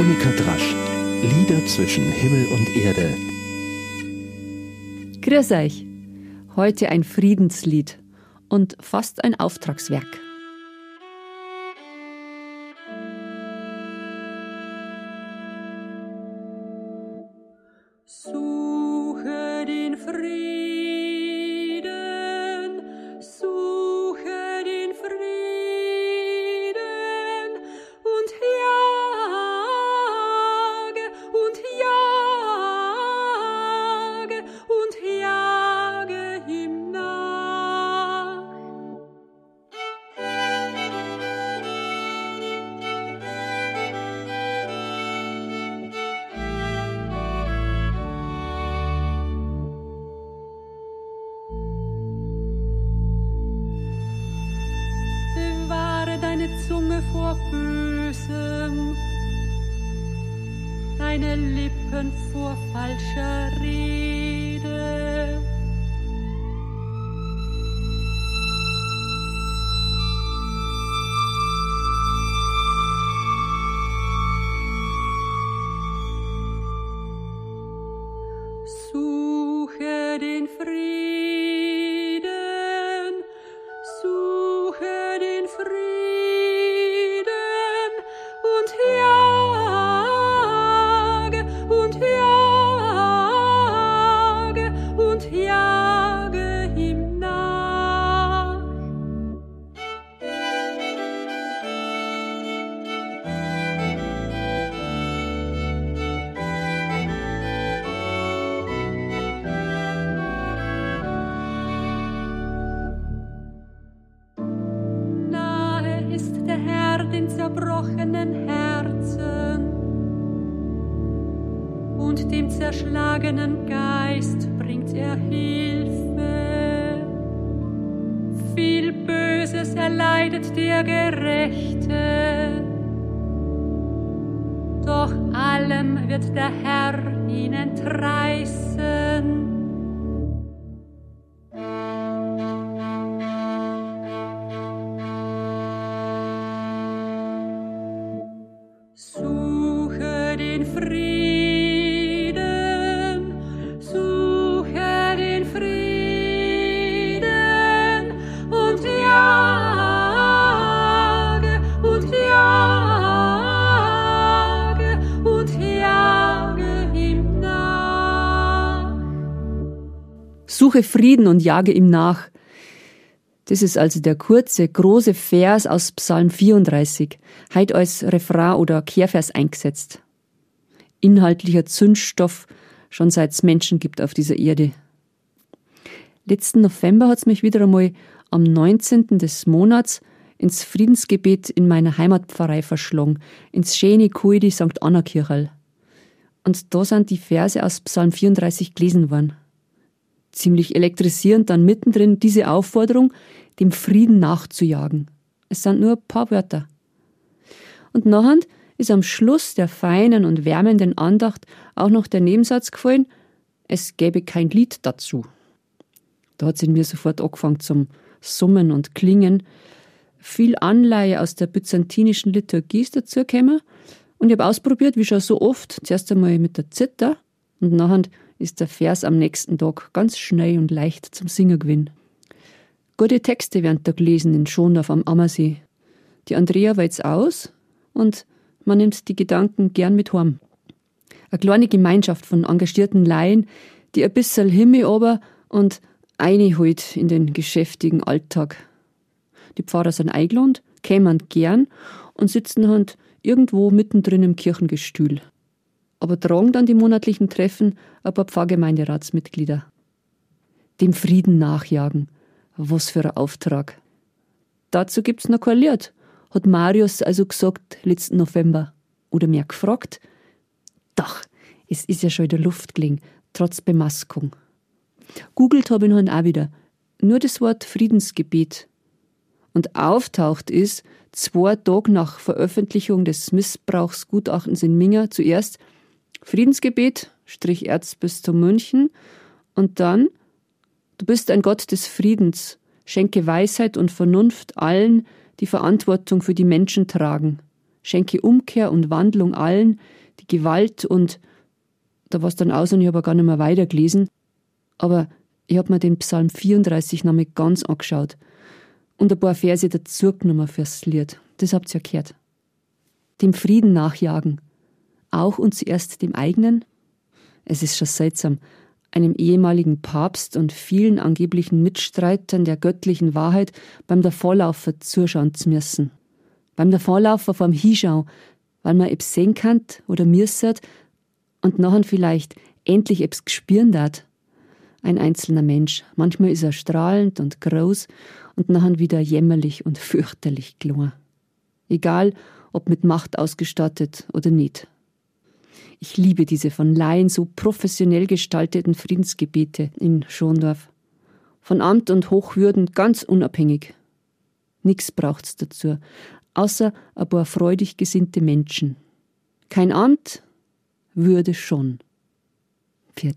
Monika Drasch. Lieder zwischen Himmel und Erde. Grüß euch. Heute ein Friedenslied und fast ein Auftragswerk. Zunge vor Bösem, deine Lippen vor falscher Rede. Den zerbrochenen Herzen und dem zerschlagenen Geist bringt er Hilfe. Viel Böses erleidet der Gerechte, doch allem wird der Herr ihn entreißen. Suche Frieden und jage ihm nach. Das ist also der kurze, große Vers aus Psalm 34, heute als Refrain oder Kehrvers eingesetzt. Inhaltlicher Zündstoff, schon seit es Menschen gibt auf dieser Erde. Letzten November hat's mich wieder einmal am 19. des Monats ins Friedensgebet in meiner Heimatpfarrei verschlungen, ins schöne Kuidi St. Anna Kirchal. Und da sind die Verse aus Psalm 34 gelesen worden ziemlich elektrisierend dann mittendrin diese Aufforderung, dem Frieden nachzujagen. Es sind nur ein paar Wörter. Und nachher ist am Schluss der feinen und wärmenden Andacht auch noch der Nebensatz gefallen, es gäbe kein Lied dazu. Da hat es in mir sofort angefangen zum Summen und Klingen. Viel Anleihe aus der byzantinischen Liturgie ist dazu gekommen. Und ich habe ausprobiert, wie schon so oft, zuerst einmal mit der Zither und nachher ist der Vers am nächsten Tag ganz schnell und leicht zum Singen gewesen. Gute Texte werden da gelesen in Schondorf am Ammersee. Die Andrea weilt's aus und man nimmt die Gedanken gern mit heim. Eine kleine Gemeinschaft von engagierten Laien, die ein bisschen Himmel aber und eine halt in den geschäftigen Alltag. Die Pfarrer sind eingeladen, kämen gern und sitzen halt irgendwo mittendrin im Kirchengestühl aber tragen dann die monatlichen Treffen ein paar Pfarrgemeinderatsmitglieder. Dem Frieden nachjagen. Was für ein Auftrag. Dazu gibt's noch kein Lied, hat Marius also gesagt letzten November. Oder mir gefragt. Doch, es ist ja schon in der Luft gelegen, trotz Bemaskung. Googelt habe ich noch auch wieder. Nur das Wort Friedensgebet. Und auftaucht ist, zwei Tage nach Veröffentlichung des Missbrauchsgutachtens in Minga zuerst Friedensgebet, Strich Erzbistum München und dann, du bist ein Gott des Friedens, schenke Weisheit und Vernunft allen, die Verantwortung für die Menschen tragen. schenke Umkehr und Wandlung allen, die Gewalt und da war es dann aus und ich habe gar nicht mehr weitergelesen. Aber ich habe mir den Psalm 34 nämlich ganz angeschaut und ein paar Verse dazu genommen fürs Lied. Das habt ihr ja gehört. Dem Frieden nachjagen, auch und zuerst dem eigenen. Es ist schon seltsam, einem ehemaligen Papst und vielen angeblichen Mitstreitern der göttlichen Wahrheit beim Davonlaufen zuschauen zu müssen. Beim Davonlaufen vom Hinschau, weil man ebs sehen kann oder müssert und nachher vielleicht endlich ebs gespüren dat. Ein einzelner Mensch. Manchmal ist er strahlend und groß und nachher wieder jämmerlich und fürchterlich klein. Egal, ob mit Macht ausgestattet oder nicht. Ich liebe diese von Laien so professionell gestalteten Friedensgebete in Schondorf. Von Amt und Hochwürden ganz unabhängig. Nix braucht's dazu, außer ein paar freudig gesinnte Menschen. Kein Amt, Würde schon. Vier